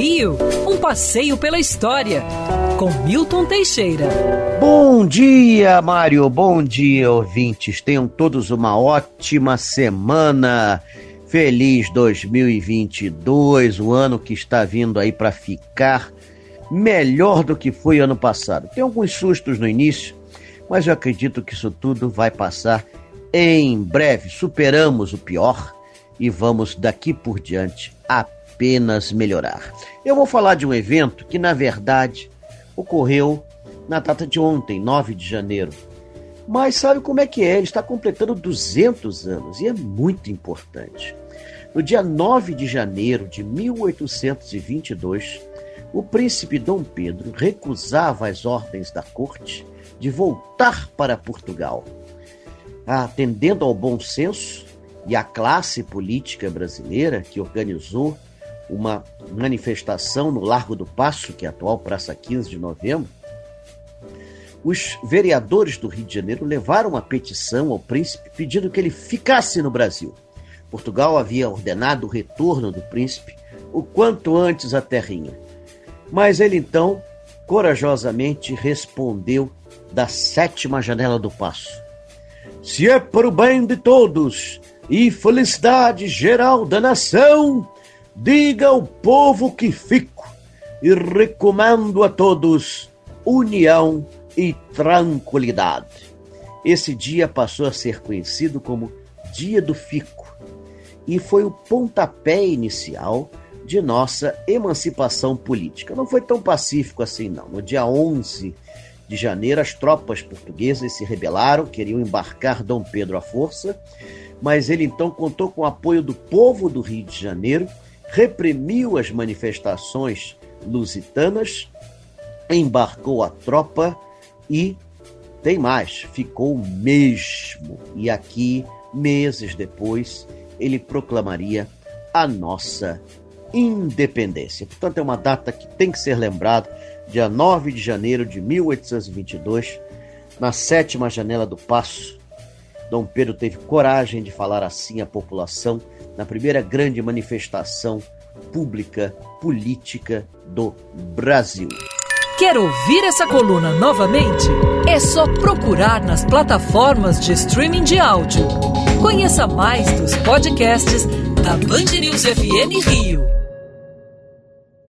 Rio, um passeio pela história, com Milton Teixeira. Bom dia, Mário. Bom dia, ouvintes. Tenham todos uma ótima semana. Feliz 2022, o ano que está vindo aí para ficar melhor do que foi ano passado. Tem alguns sustos no início, mas eu acredito que isso tudo vai passar em breve. Superamos o pior e vamos daqui por diante apenas melhorar. Eu vou falar de um evento que, na verdade, ocorreu na data de ontem, 9 de janeiro. Mas sabe como é que é? Ele está completando 200 anos e é muito importante. No dia 9 de janeiro de 1822, o príncipe Dom Pedro recusava as ordens da corte de voltar para Portugal. Atendendo ao bom senso, e a classe política brasileira que organizou uma manifestação no Largo do Passo, que é a atual Praça 15 de Novembro, os vereadores do Rio de Janeiro levaram uma petição ao príncipe pedindo que ele ficasse no Brasil. Portugal havia ordenado o retorno do príncipe o quanto antes à terrinha. Mas ele então corajosamente respondeu da sétima janela do passo: Se é para o bem de todos e felicidade geral da nação, diga ao povo que fico e recomendo a todos união e tranquilidade. Esse dia passou a ser conhecido como Dia do Fico e foi o pontapé inicial de nossa emancipação política. Não foi tão pacífico assim, não. No dia 11 de janeiro, as tropas portuguesas se rebelaram, queriam embarcar Dom Pedro à força mas ele então contou com o apoio do povo do Rio de Janeiro, reprimiu as manifestações lusitanas, embarcou a tropa e tem mais, ficou mesmo. E aqui, meses depois, ele proclamaria a nossa independência. Portanto, é uma data que tem que ser lembrada, dia 9 de janeiro de 1822, na sétima janela do Paço, Dom Pedro teve coragem de falar assim à população na primeira grande manifestação pública política do Brasil. Quer ouvir essa coluna novamente? É só procurar nas plataformas de streaming de áudio. Conheça mais dos podcasts da Band News FM Rio.